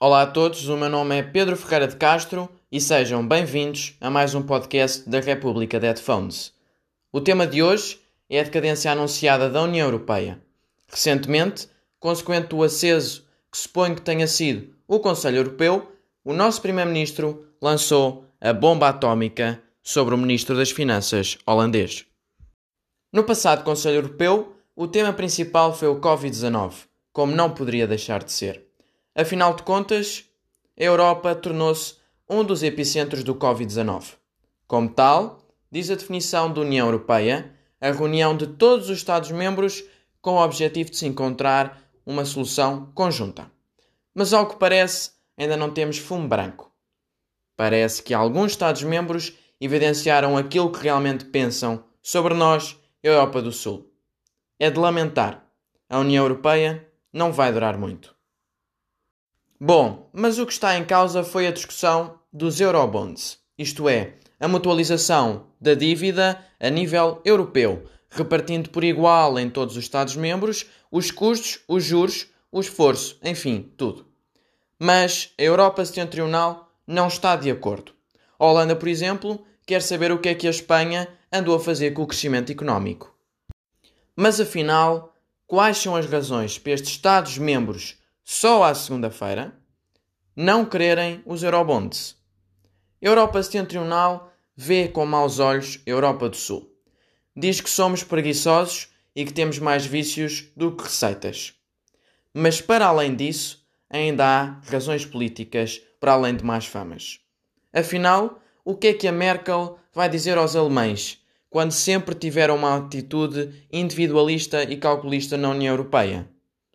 Olá a todos, o meu nome é Pedro Ferreira de Castro e sejam bem-vindos a mais um podcast da República de Headphones. O tema de hoje é a decadência anunciada da União Europeia. Recentemente, consequente do aceso que suponho que tenha sido o Conselho Europeu, o nosso Primeiro-Ministro lançou a bomba atómica sobre o Ministro das Finanças holandês. No passado Conselho Europeu, o tema principal foi o Covid-19, como não poderia deixar de ser. Afinal de contas, a Europa tornou-se um dos epicentros do Covid-19. Como tal, diz a definição da União Europeia, a reunião de todos os Estados-membros com o objetivo de se encontrar uma solução conjunta. Mas, ao que parece, ainda não temos fumo branco. Parece que alguns Estados-membros evidenciaram aquilo que realmente pensam sobre nós, Europa do Sul. É de lamentar. A União Europeia não vai durar muito. Bom, mas o que está em causa foi a discussão dos Eurobonds, isto é, a mutualização da dívida a nível europeu, repartindo por igual em todos os Estados-membros os custos, os juros, o esforço, enfim, tudo. Mas a Europa Setentrional não está de acordo. A Holanda, por exemplo, quer saber o que é que a Espanha andou a fazer com o crescimento económico. Mas afinal, quais são as razões para estes Estados-membros só à segunda-feira, não quererem os Eurobonds. Europa Setentrional vê com maus olhos Europa do Sul. Diz que somos preguiçosos e que temos mais vícios do que receitas. Mas para além disso, ainda há razões políticas para além de más famas. Afinal, o que é que a Merkel vai dizer aos alemães quando sempre tiveram uma atitude individualista e calculista na União Europeia?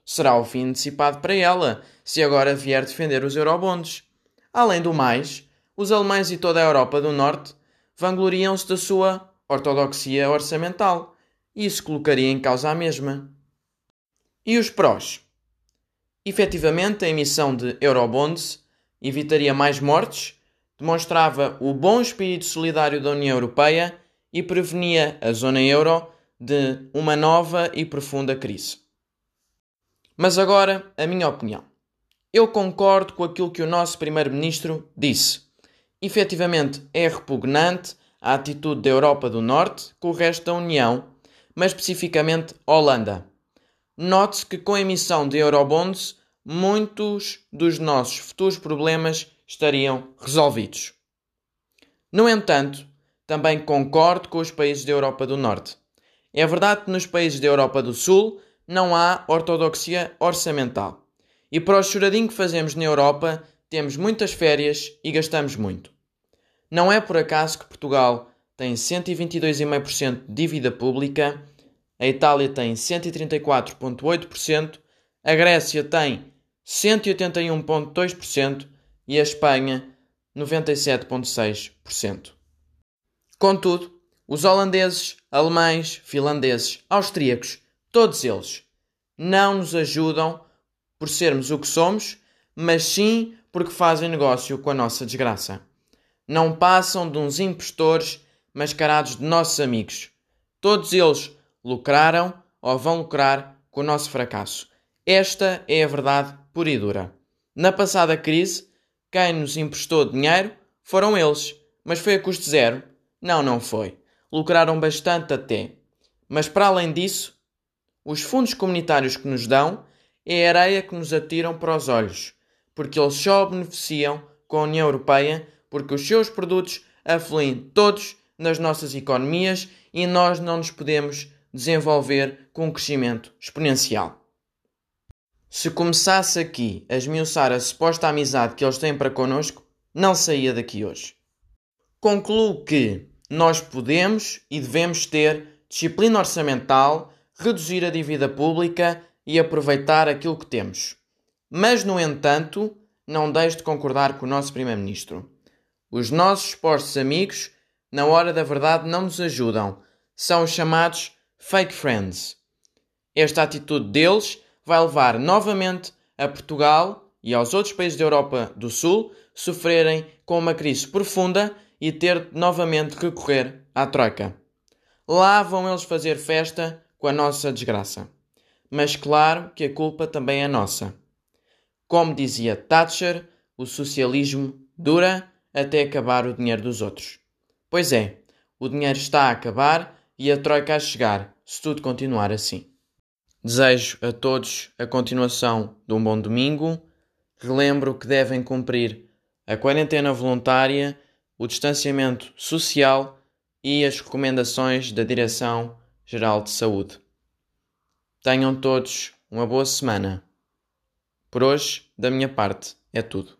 Será o fim antecipado para ela, se agora vier defender os eurobonds. Além do mais, os alemães e toda a Europa do Norte vangloriam-se da sua ortodoxia orçamental, e isso colocaria em causa a mesma. E os prós? Efetivamente, a emissão de eurobonds evitaria mais mortes, demonstrava o bom espírito solidário da União Europeia e prevenia a zona euro de uma nova e profunda crise. Mas agora, a minha opinião. Eu concordo com aquilo que o nosso Primeiro-Ministro disse. Efetivamente, é repugnante a atitude da Europa do Norte com o resto da União, mas especificamente Holanda. Note-se que com a emissão de Eurobonds, muitos dos nossos futuros problemas estariam resolvidos. No entanto, também concordo com os países da Europa do Norte. É verdade que nos países da Europa do Sul não há ortodoxia orçamental. E para o choradinho que fazemos na Europa, temos muitas férias e gastamos muito. Não é por acaso que Portugal tem 122,5% de dívida pública, a Itália tem 134,8%, a Grécia tem 181,2% e a Espanha 97,6%. Contudo, os holandeses, alemães, finlandeses, austríacos Todos eles não nos ajudam por sermos o que somos, mas sim porque fazem negócio com a nossa desgraça. Não passam de uns impostores mascarados de nossos amigos. Todos eles lucraram ou vão lucrar com o nosso fracasso. Esta é a verdade pura e dura. Na passada crise, quem nos emprestou dinheiro foram eles, mas foi a custo zero? Não, não foi. Lucraram bastante até. Mas para além disso, os fundos comunitários que nos dão é a areia que nos atiram para os olhos, porque eles só beneficiam com a União Europeia porque os seus produtos afluem todos nas nossas economias e nós não nos podemos desenvolver com um crescimento exponencial. Se começasse aqui a esmiuçar a suposta amizade que eles têm para connosco, não saía daqui hoje. Concluo que nós podemos e devemos ter disciplina orçamental reduzir a dívida pública e aproveitar aquilo que temos. Mas, no entanto, não deixe de concordar com o nosso Primeiro-Ministro. Os nossos supostos amigos, na hora da verdade, não nos ajudam. São os chamados fake friends. Esta atitude deles vai levar novamente a Portugal e aos outros países da Europa do Sul sofrerem com uma crise profunda e ter novamente recorrer à Troika. Lá vão eles fazer festa com a nossa desgraça. Mas claro que a culpa também é nossa. Como dizia Thatcher, o socialismo dura até acabar o dinheiro dos outros. Pois é, o dinheiro está a acabar e a troika a chegar, se tudo continuar assim. Desejo a todos a continuação de um bom domingo. Relembro que devem cumprir a quarentena voluntária, o distanciamento social e as recomendações da Direção-Geral de Saúde. Tenham todos uma boa semana. Por hoje, da minha parte, é tudo.